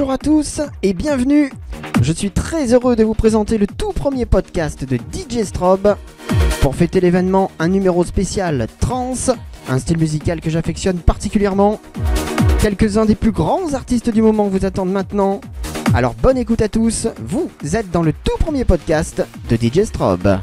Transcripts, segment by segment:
Bonjour à tous et bienvenue. Je suis très heureux de vous présenter le tout premier podcast de DJ Strobe. Pour fêter l'événement, un numéro spécial trans, un style musical que j'affectionne particulièrement. Quelques-uns des plus grands artistes du moment vous attendent maintenant. Alors bonne écoute à tous, vous êtes dans le tout premier podcast de DJ Strobe.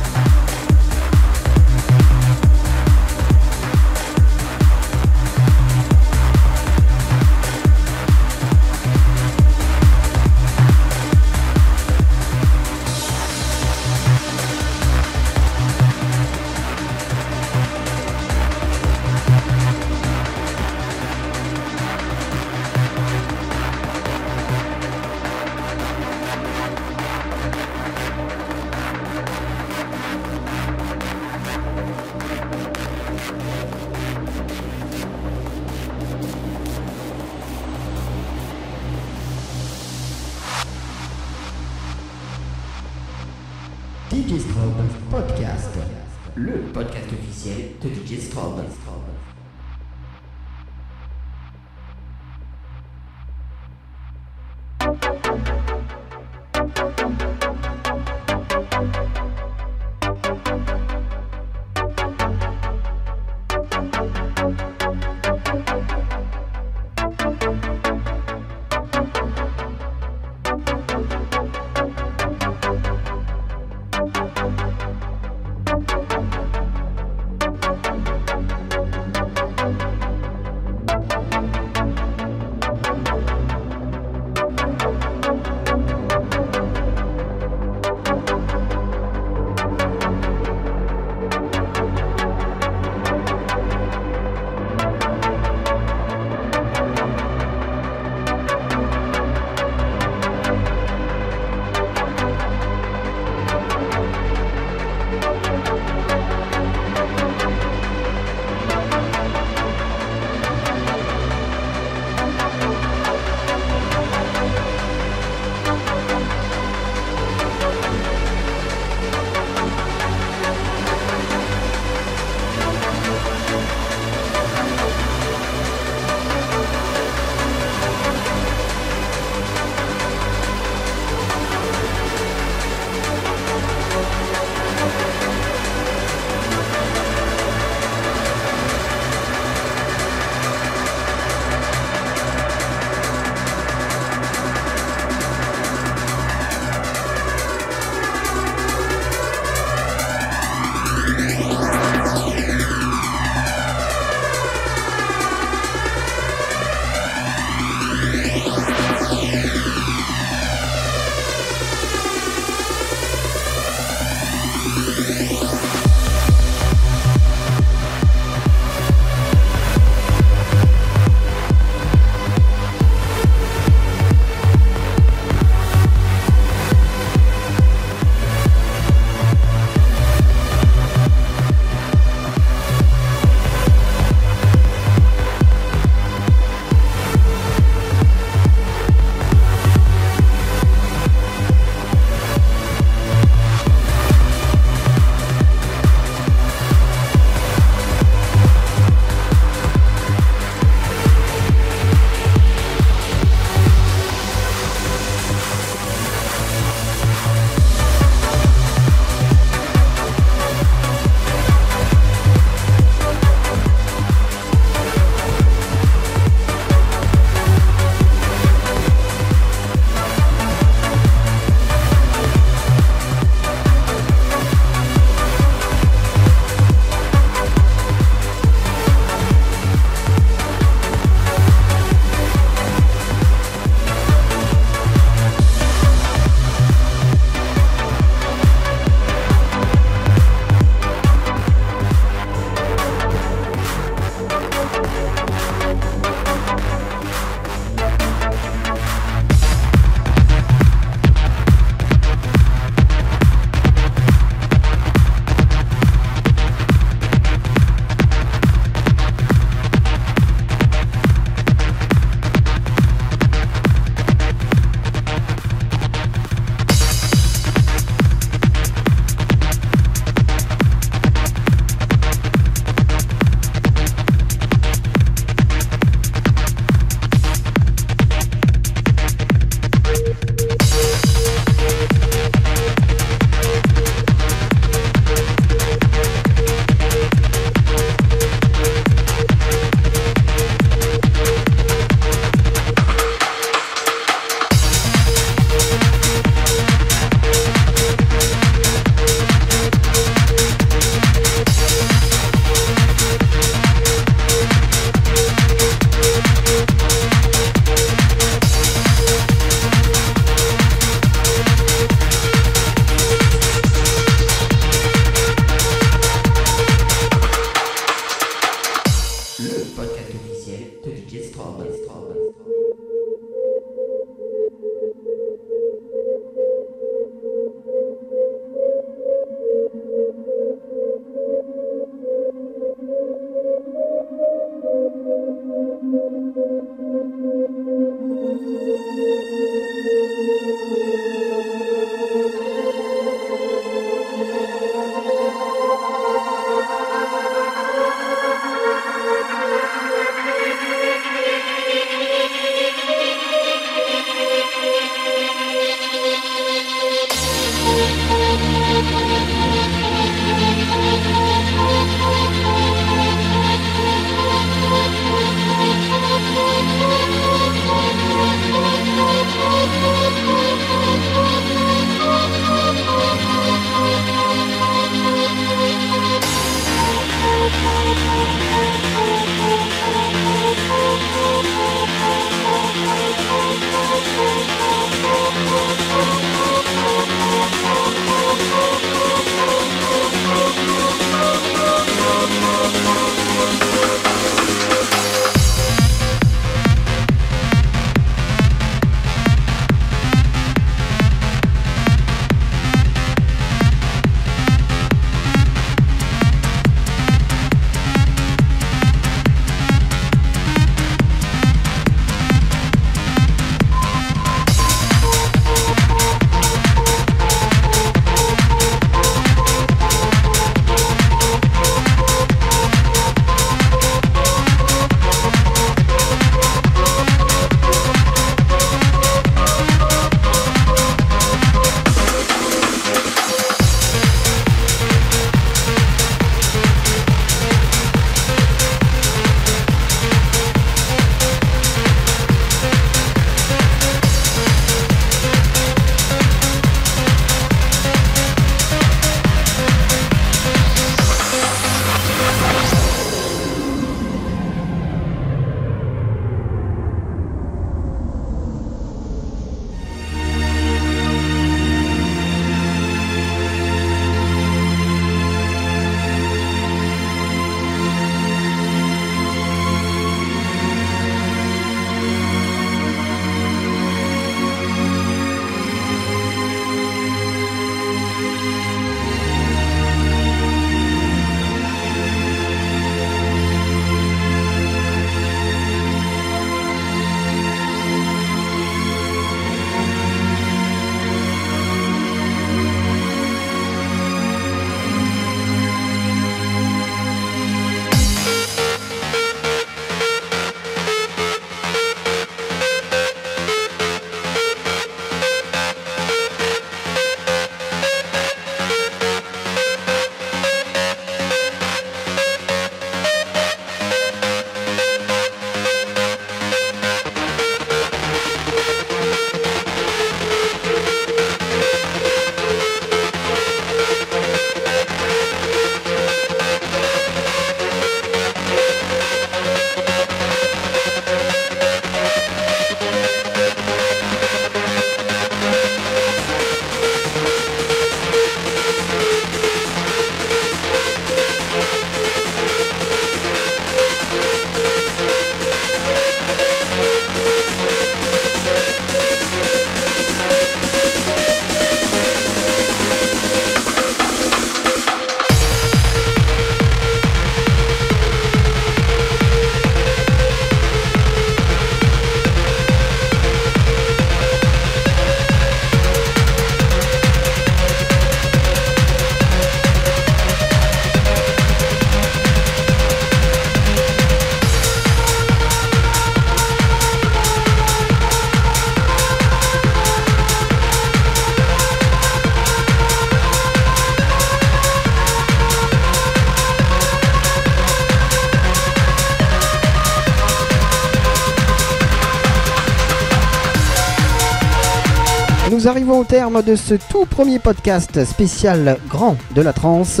De ce tout premier podcast spécial grand de la trance.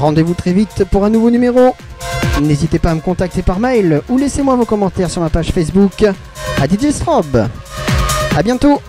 Rendez-vous très vite pour un nouveau numéro. N'hésitez pas à me contacter par mail ou laissez-moi vos commentaires sur ma page Facebook à DJ Strobe. A bientôt